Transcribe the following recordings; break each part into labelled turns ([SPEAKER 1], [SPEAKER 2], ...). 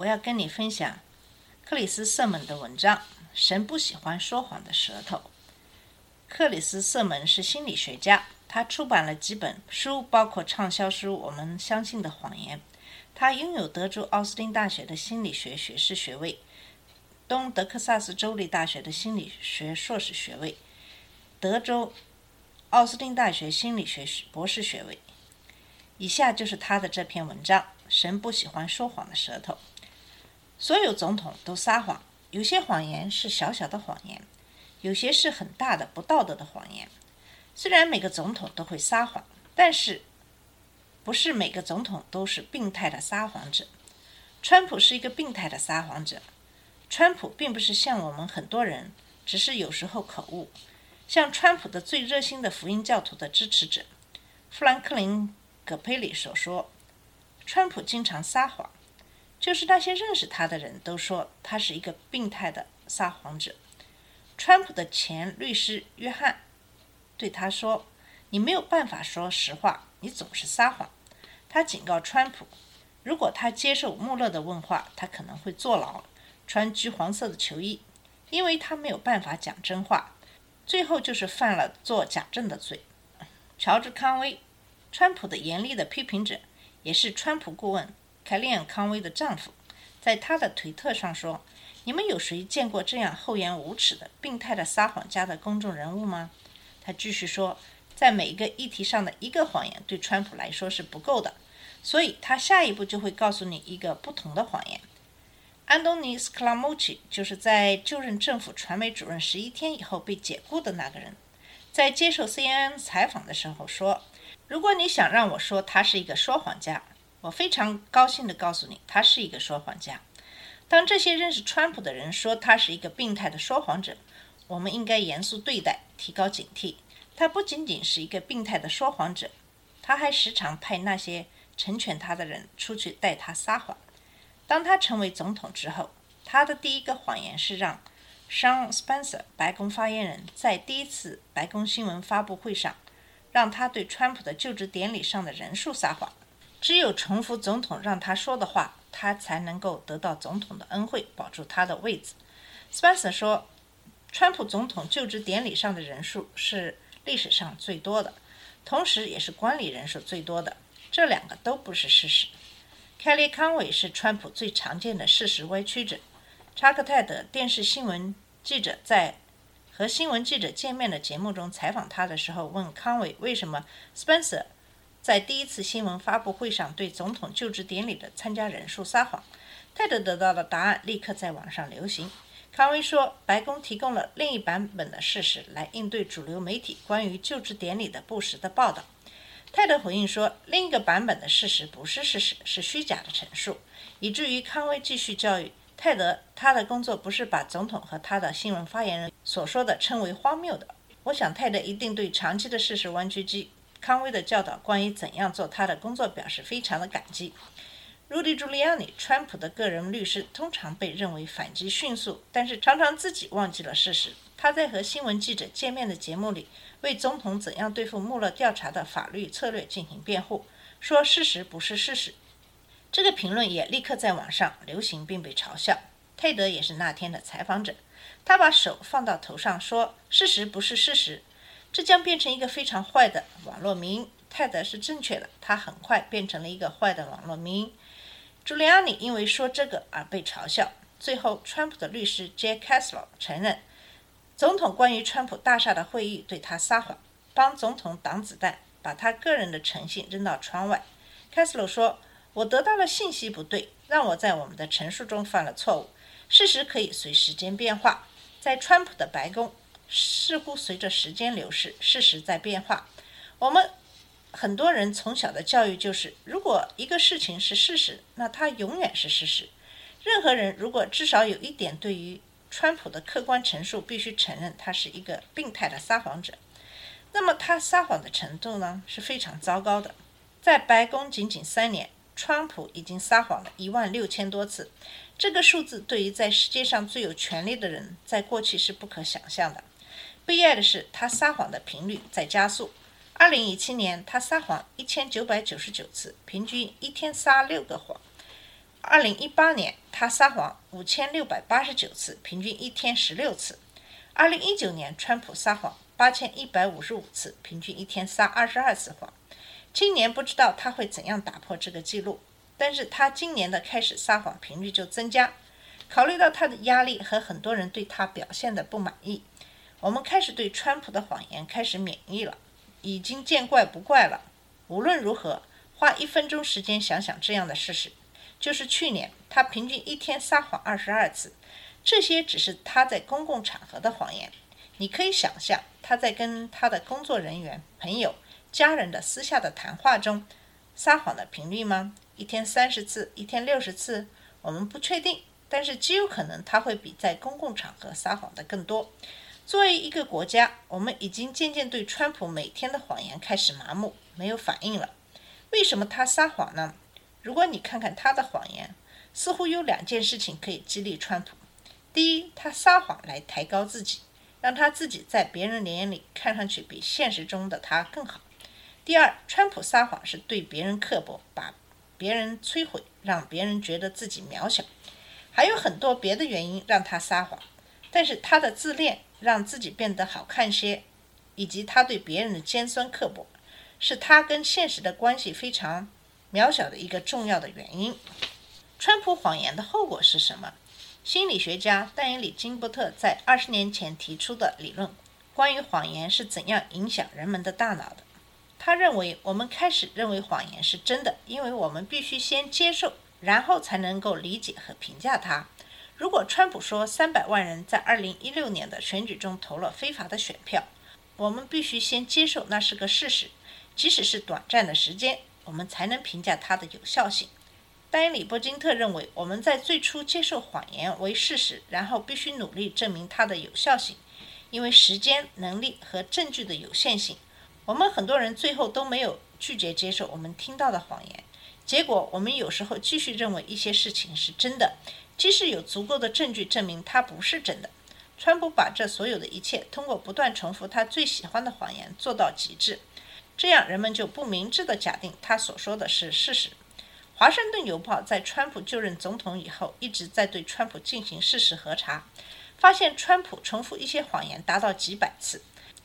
[SPEAKER 1] 我要跟你分享克里斯·瑟门的文章《神不喜欢说谎的舌头》。克里斯·瑟门是心理学家，他出版了几本书，包括畅销书《我们相信的谎言》。他拥有德州奥斯汀大学的心理学学士学位，东德克萨斯州立大学的心理学硕士学位，德州奥斯汀大学心理学博士学位。以下就是他的这篇文章：神不喜欢说谎的舌头。所有总统都撒谎，有些谎言是小小的谎言，有些是很大的不道德的谎言。虽然每个总统都会撒谎，但是不是每个总统都是病态的撒谎者。川普是一个病态的撒谎者。川普并不是像我们很多人，只是有时候口误。像川普的最热心的福音教徒的支持者，富兰克林·葛佩里所说，川普经常撒谎，就是那些认识他的人都说他是一个病态的撒谎者。川普的前律师约翰对他说：“你没有办法说实话，你总是撒谎。”他警告川普，如果他接受穆勒的问话，他可能会坐牢，穿橘黄色的球衣，因为他没有办法讲真话。最后就是犯了做假证的罪。乔治·康威，川普的严厉的批评者，也是川普顾问凯利安·康威的丈夫，在他的推特上说：“你们有谁见过这样厚颜无耻的、病态的撒谎家的公众人物吗？”他继续说，在每一个议题上的一个谎言对川普来说是不够的，所以他下一步就会告诉你一个不同的谎言。安东尼·斯克拉莫奇就是在就任政府传媒主任十一天以后被解雇的那个人，在接受 CNN 采访的时候说：“如果你想让我说他是一个说谎家，我非常高兴地告诉你，他是一个说谎家。当这些认识川普的人说他是一个病态的说谎者，我们应该严肃对待，提高警惕。他不仅仅是一个病态的说谎者，他还时常派那些成全他的人出去带他撒谎。”当他成为总统之后，他的第一个谎言是让 Sean Spencer 白宫发言人在第一次白宫新闻发布会上，让他对川普的就职典礼上的人数撒谎。只有重复总统让他说的话，他才能够得到总统的恩惠，保住他的位子。Spencer 说，川普总统就职典礼上的人数是历史上最多的，同时也是观礼人数最多的。这两个都不是事实。Kelly 康韦是川普最常见的事实歪曲者。查克·泰德电视新闻记者在和新闻记者见面的节目中采访他的时候，问康韦为什么 Spencer 在第一次新闻发布会上对总统就职典礼的参加人数撒谎。泰德得到的答案立刻在网上流行。康威说，白宫提供了另一版本的事实来应对主流媒体关于就职典礼的不实的报道。泰德回应说，另一个版本的事实不是事实，是虚假的陈述，以至于康威继续教育泰德，他的工作不是把总统和他的新闻发言人所说的称为荒谬的。我想泰德一定对长期的事实弯曲机康威的教导关于怎样做他的工作表示非常的感激。Rudy Giuliani，川普的个人律师，通常被认为反击迅速，但是常常自己忘记了事实。他在和新闻记者见面的节目里，为总统怎样对付穆勒调查的法律策略进行辩护，说事实不是事实。这个评论也立刻在网上流行并被嘲笑。泰德也是那天的采访者，他把手放到头上说：“事实不是事实。”这将变成一个非常坏的网络名。泰德是正确的，他很快变成了一个坏的网络名。朱利安尼因为说这个而被嘲笑。最后，川普的律师 Jay Caslow 承认，总统关于川普大厦的会议对他撒谎，帮总统挡子弹，把他个人的诚信扔到窗外。Caslow 说：“我得到了信息不对，让我在我们的陈述中犯了错误。事实可以随时间变化，在川普的白宫，似乎随着时间流逝，事实在变化。我们。”很多人从小的教育就是，如果一个事情是事实，那它永远是事实。任何人如果至少有一点对于川普的客观陈述必须承认他是一个病态的撒谎者，那么他撒谎的程度呢是非常糟糕的。在白宫仅仅三年，川普已经撒谎了一万六千多次，这个数字对于在世界上最有权力的人，在过去是不可想象的。悲哀的是，他撒谎的频率在加速。二零一七年，他撒谎一千九百九十九次，平均一天撒六个谎。二零一八年，他撒谎五千六百八十九次，平均一天十六次。二零一九年，川普撒谎八千一百五十五次，平均一天撒二十二次谎。今年不知道他会怎样打破这个记录，但是他今年的开始撒谎频率就增加。考虑到他的压力和很多人对他表现的不满意，我们开始对川普的谎言开始免疫了，已经见怪不怪了。无论如何，花一分钟时间想想这样的事实。就是去年，他平均一天撒谎二十二次，这些只是他在公共场合的谎言。你可以想象他在跟他的工作人员、朋友、家人的私下的谈话中撒谎的频率吗？一天三十次，一天六十次，我们不确定，但是极有可能他会比在公共场合撒谎的更多。作为一个国家，我们已经渐渐对川普每天的谎言开始麻木，没有反应了。为什么他撒谎呢？如果你看看他的谎言，似乎有两件事情可以激励川普：第一，他撒谎来抬高自己，让他自己在别人眼里看上去比现实中的他更好；第二，川普撒谎是对别人刻薄，把别人摧毁，让别人觉得自己渺小。还有很多别的原因让他撒谎，但是他的自恋让自己变得好看些，以及他对别人的尖酸刻薄，是他跟现实的关系非常。渺小的一个重要的原因，川普谎言的后果是什么？心理学家戴因里金伯特在二十年前提出的理论，关于谎言是怎样影响人们的大脑的。他认为，我们开始认为谎言是真的，因为我们必须先接受，然后才能够理解和评价它。如果川普说三百万人在二零一六年的选举中投了非法的选票，我们必须先接受那是个事实，即使是短暂的时间。我们才能评价它的有效性。丹尼里波金特认为，我们在最初接受谎言为事实，然后必须努力证明它的有效性，因为时间、能力和证据的有限性。我们很多人最后都没有拒绝接受我们听到的谎言，结果我们有时候继续认为一些事情是真的，即使有足够的证据证明它不是真的。川普把这所有的一切通过不断重复他最喜欢的谎言做到极致。这样，人们就不明智地假定他所说的是事实。华盛顿邮报在川普就任总统以后，一直在对川普进行事实核查，发现川普重复一些谎言达到几百次。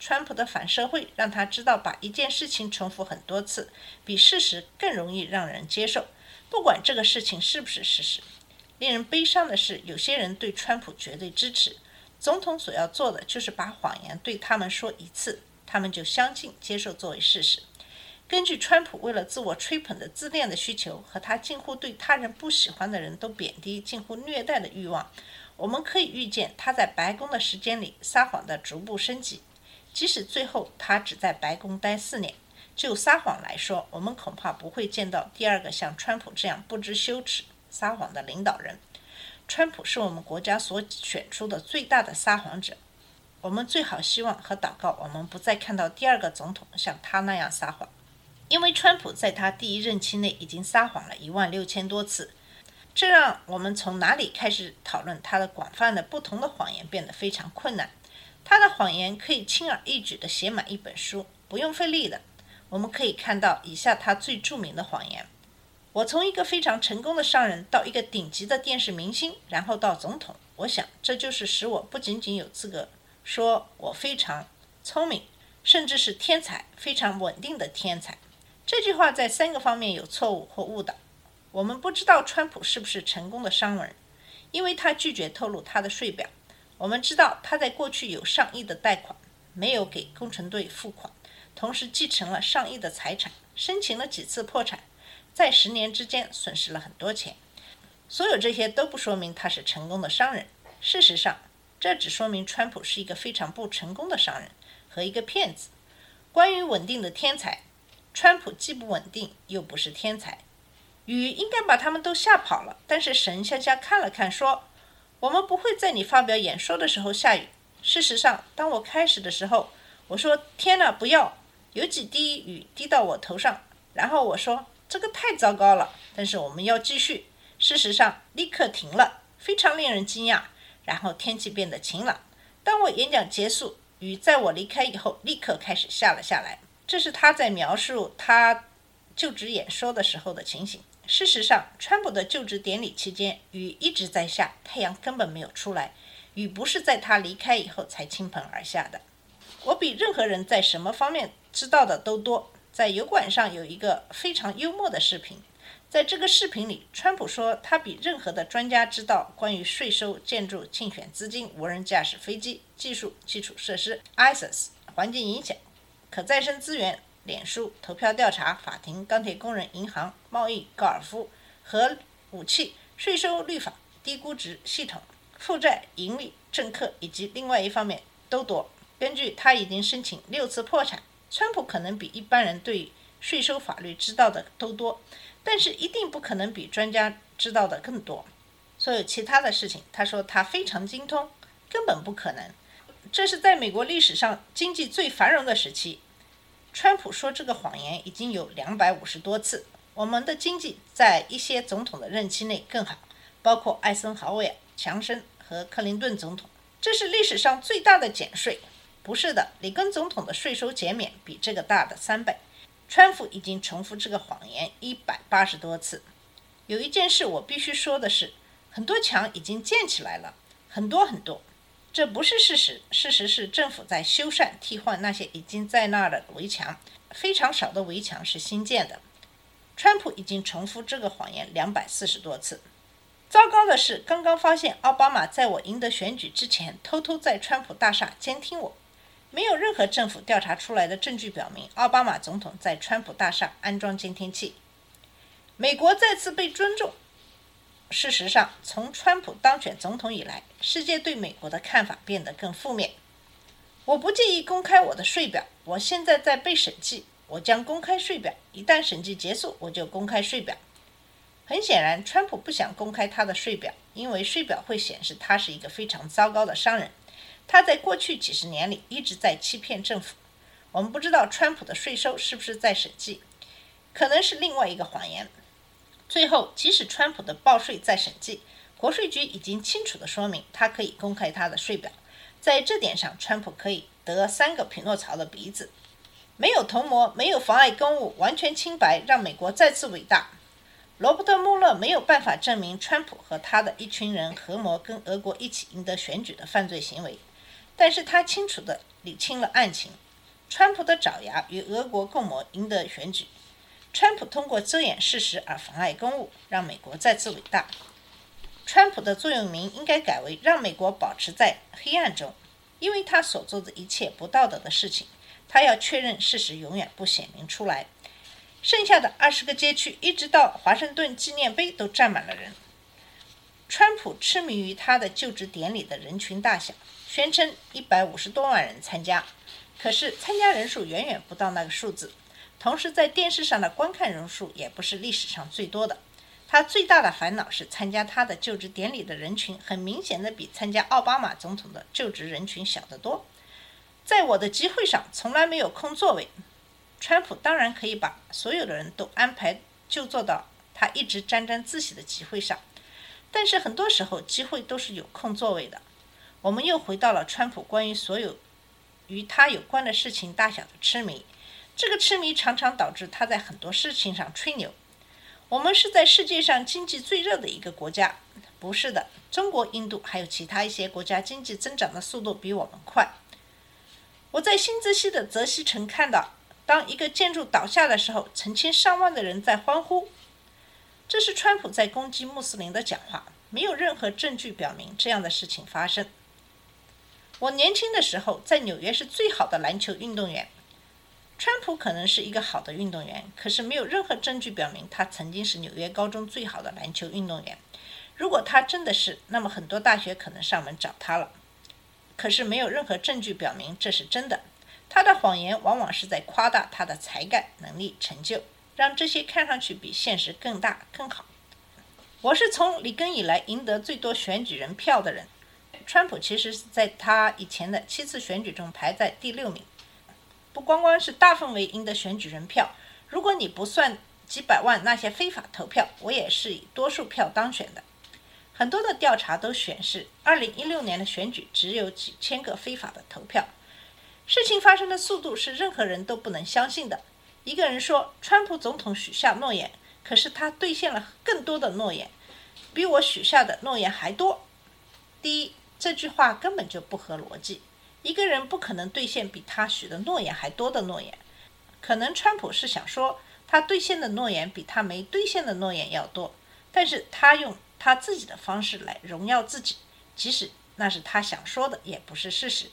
[SPEAKER 1] 川普的反社会让他知道，把一件事情重复很多次，比事实更容易让人接受，不管这个事情是不是事实。令人悲伤的是，有些人对川普绝对支持。总统所要做的就是把谎言对他们说一次。他们就相信、接受作为事实。根据川普为了自我吹捧的自恋的需求和他近乎对他人不喜欢的人都贬低、近乎虐待的欲望，我们可以预见他在白宫的时间里撒谎的逐步升级。即使最后他只在白宫待四年，就撒谎来说，我们恐怕不会见到第二个像川普这样不知羞耻撒谎的领导人。川普是我们国家所选出的最大的撒谎者。我们最好希望和祷告，我们不再看到第二个总统像他那样撒谎，因为川普在他第一任期内已经撒谎了一万六千多次，这让我们从哪里开始讨论他的广泛的不同的谎言变得非常困难。他的谎言可以轻而易举地写满一本书，不用费力的。我们可以看到以下他最著名的谎言：我从一个非常成功的商人到一个顶级的电视明星，然后到总统。我想这就是使我不仅仅有资格。说我非常聪明，甚至是天才，非常稳定的天才。这句话在三个方面有错误或误导。我们不知道川普是不是成功的商人，因为他拒绝透露他的税表。我们知道他在过去有上亿的贷款，没有给工程队付款，同时继承了上亿的财产，申请了几次破产，在十年之间损失了很多钱。所有这些都不说明他是成功的商人。事实上。这只说明川普是一个非常不成功的商人和一个骗子。关于稳定的天才，川普既不稳定又不是天才。雨应该把他们都吓跑了。但是神向下看了看，说：“我们不会在你发表演说的时候下雨。事实上，当我开始的时候，我说：天哪，不要！有几滴雨滴到我头上。然后我说：这个太糟糕了。但是我们要继续。事实上，立刻停了，非常令人惊讶。然后天气变得晴朗。当我演讲结束，雨在我离开以后立刻开始下了下来。这是他在描述他就职演说的时候的情形。事实上，川普的就职典礼期间，雨一直在下，太阳根本没有出来。雨不是在他离开以后才倾盆而下的。我比任何人在什么方面知道的都多。在油管上有一个非常幽默的视频，在这个视频里，川普说他比任何的专家知道关于税收、建筑、竞选资金、无人驾驶飞机、技术、基础设施、ISIS、环境影响、可再生资源、脸书、投票调查、法庭、钢铁工人、银行、贸易、高尔夫、核武器、税收、律法、低估值系统、负债、盈利、政客以及另外一方面都多。根据他已经申请六次破产，川普可能比一般人对税收法律知道的都多，但是一定不可能比专家知道的更多。所有其他的事情，他说他非常精通，根本不可能。这是在美国历史上经济最繁荣的时期。川普说这个谎言已经有两百五十多次。我们的经济在一些总统的任期内更好，包括艾森豪威尔、强生和克林顿总统。这是历史上最大的减税。不是的，里根总统的税收减免比这个大的三倍。川普已经重复这个谎言一百八十多次。有一件事我必须说的是，很多墙已经建起来了，很多很多。这不是事实，事实是政府在修缮、替换那些已经在那儿的围墙，非常少的围墙是新建的。川普已经重复这个谎言两百四十多次。糟糕的是，刚刚发现奥巴马在我赢得选举之前，偷偷在川普大厦监听我。没有任何政府调查出来的证据表明奥巴马总统在川普大厦安装监听器。美国再次被尊重。事实上，从川普当选总统以来，世界对美国的看法变得更负面。我不介意公开我的税表，我现在在被审计，我将公开税表。一旦审计结束，我就公开税表。很显然，川普不想公开他的税表，因为税表会显示他是一个非常糟糕的商人。他在过去几十年里一直在欺骗政府。我们不知道川普的税收是不是在审计，可能是另外一个谎言。最后，即使川普的报税在审计，国税局已经清楚地说明他可以公开他的税表。在这点上，川普可以得三个匹诺曹的鼻子：没有同谋，没有妨碍公务，完全清白，让美国再次伟大。罗伯特·穆勒没有办法证明川普和他的一群人合谋跟俄国一起赢得选举的犯罪行为。但是他清楚地理清了案情：川普的爪牙与俄国共谋赢得选举，川普通过遮掩事实而妨碍公务，让美国再次伟大。川普的座右铭应该改为“让美国保持在黑暗中”，因为他所做的一切不道德的事情，他要确认事实永远不显明出来。剩下的二十个街区，一直到华盛顿纪念碑，都站满了人。川普痴迷于他的就职典礼的人群大小。宣称一百五十多万人参加，可是参加人数远远不到那个数字。同时，在电视上的观看人数也不是历史上最多的。他最大的烦恼是参加他的就职典礼的人群，很明显的比参加奥巴马总统的就职人群小得多。在我的集会上，从来没有空座位。川普当然可以把所有的人都安排就坐到他一直沾沾自喜的集会上，但是很多时候集会都是有空座位的。我们又回到了川普关于所有与他有关的事情大小的痴迷，这个痴迷常常导致他在很多事情上吹牛。我们是在世界上经济最热的一个国家，不是的，中国、印度还有其他一些国家经济增长的速度比我们快。我在新泽西的泽西城看到，当一个建筑倒下的时候，成千上万的人在欢呼。这是川普在攻击穆斯林的讲话，没有任何证据表明这样的事情发生。我年轻的时候在纽约是最好的篮球运动员。川普可能是一个好的运动员，可是没有任何证据表明他曾经是纽约高中最好的篮球运动员。如果他真的是，那么很多大学可能上门找他了。可是没有任何证据表明这是真的。他的谎言往往是在夸大他的才干、能力、成就。让这些看上去比现实更大更好。我是从里根以来赢得最多选举人票的人。川普其实是在他以前的七次选举中排在第六名。不光光是大范围赢得选举人票，如果你不算几百万那些非法投票，我也是以多数票当选的。很多的调查都显示，二零一六年的选举只有几千个非法的投票。事情发生的速度是任何人都不能相信的。一个人说，川普总统许下诺言，可是他兑现了更多的诺言，比我许下的诺言还多。第一。这句话根本就不合逻辑。一个人不可能兑现比他许的诺言还多的诺言。可能川普是想说，他兑现的诺言比他没兑现的诺言要多，但是他用他自己的方式来荣耀自己，即使那是他想说的，也不是事实。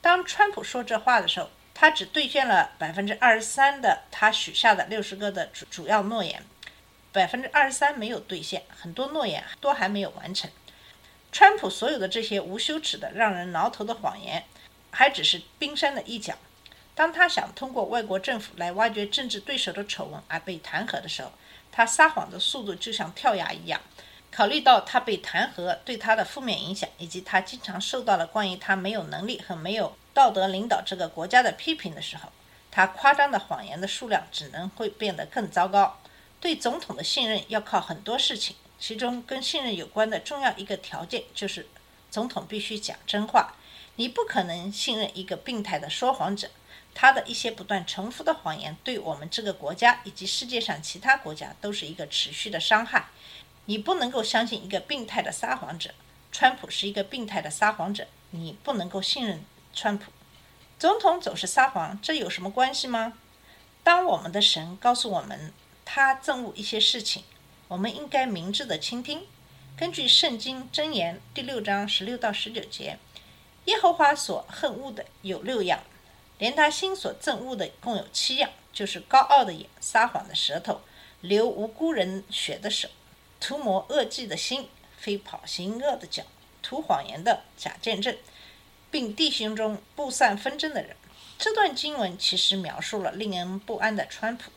[SPEAKER 1] 当川普说这话的时候，他只兑现了百分之二十三的他许下的六十个的主主要诺言，百分之二十三没有兑现，很多诺言都还没有完成。川普所有的这些无休止的、让人挠头的谎言，还只是冰山的一角。当他想通过外国政府来挖掘政治对手的丑闻而被弹劾的时候，他撒谎的速度就像跳崖一样。考虑到他被弹劾对他的负面影响，以及他经常受到了关于他没有能力和没有道德领导这个国家的批评的时候，他夸张的谎言的数量只能会变得更糟糕。对总统的信任要靠很多事情。其中跟信任有关的重要一个条件就是，总统必须讲真话。你不可能信任一个病态的说谎者，他的一些不断重复的谎言对我们这个国家以及世界上其他国家都是一个持续的伤害。你不能够相信一个病态的撒谎者。川普是一个病态的撒谎者，你不能够信任川普。总统总是撒谎，这有什么关系吗？当我们的神告诉我们他憎恶一些事情。我们应该明智的倾听。根据《圣经箴言》第六章十六到十九节，耶和华所恨恶的有六样，连他心所憎恶的共有七样，就是高傲的眼、撒谎的舌头、流无辜人血的手、图谋恶计的心、飞跑行恶的脚、吐谎言的假见证，并弟兄中不散纷争的人。这段经文其实描述了令人不安的川普。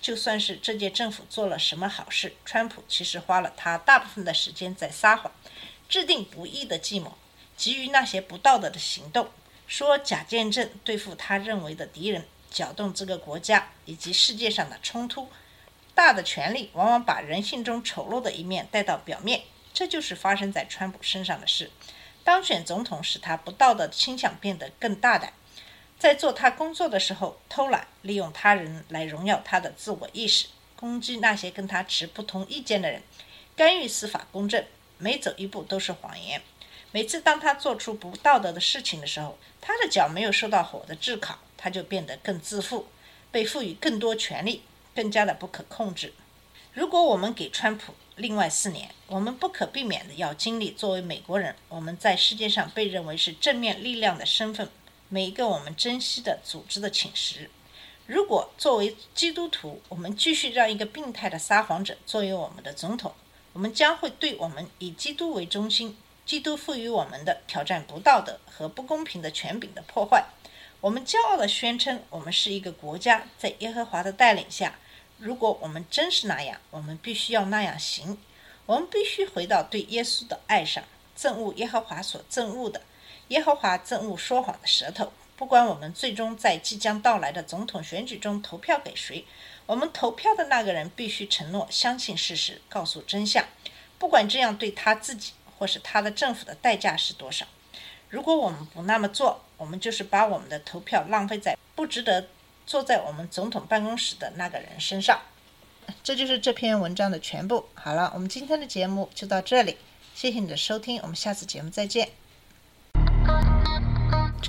[SPEAKER 1] 就算是这届政府做了什么好事，川普其实花了他大部分的时间在撒谎，制定不义的计谋，给予那些不道德的行动，说假见证对付他认为的敌人，搅动这个国家以及世界上的冲突。大的权力往往把人性中丑陋的一面带到表面，这就是发生在川普身上的事。当选总统使他不道德的倾向变得更大胆。在做他工作的时候偷懒，利用他人来荣耀他的自我意识，攻击那些跟他持不同意见的人，干预司法公正，每走一步都是谎言。每次当他做出不道德的事情的时候，他的脚没有受到火的炙烤，他就变得更自负，被赋予更多权力，更加的不可控制。如果我们给川普另外四年，我们不可避免的要经历作为美国人我们在世界上被认为是正面力量的身份。每一个我们珍惜的组织的寝食。如果作为基督徒，我们继续让一个病态的撒谎者作为我们的总统，我们将会对我们以基督为中心、基督赋予我们的挑战不道德和不公平的权柄的破坏。我们骄傲地宣称，我们是一个国家，在耶和华的带领下。如果我们真是那样，我们必须要那样行。我们必须回到对耶稣的爱上，憎恶耶和华所憎恶的。耶和华憎恶说谎的舌头。不管我们最终在即将到来的总统选举中投票给谁，我们投票的那个人必须承诺相信事实，告诉真相，不管这样对他自己或是他的政府的代价是多少。如果我们不那么做，我们就是把我们的投票浪费在不值得坐在我们总统办公室的那个人身上。这就是这篇文章的全部。好了，我们今天的节目就到这里，谢谢你的收听，我们下次节目再见。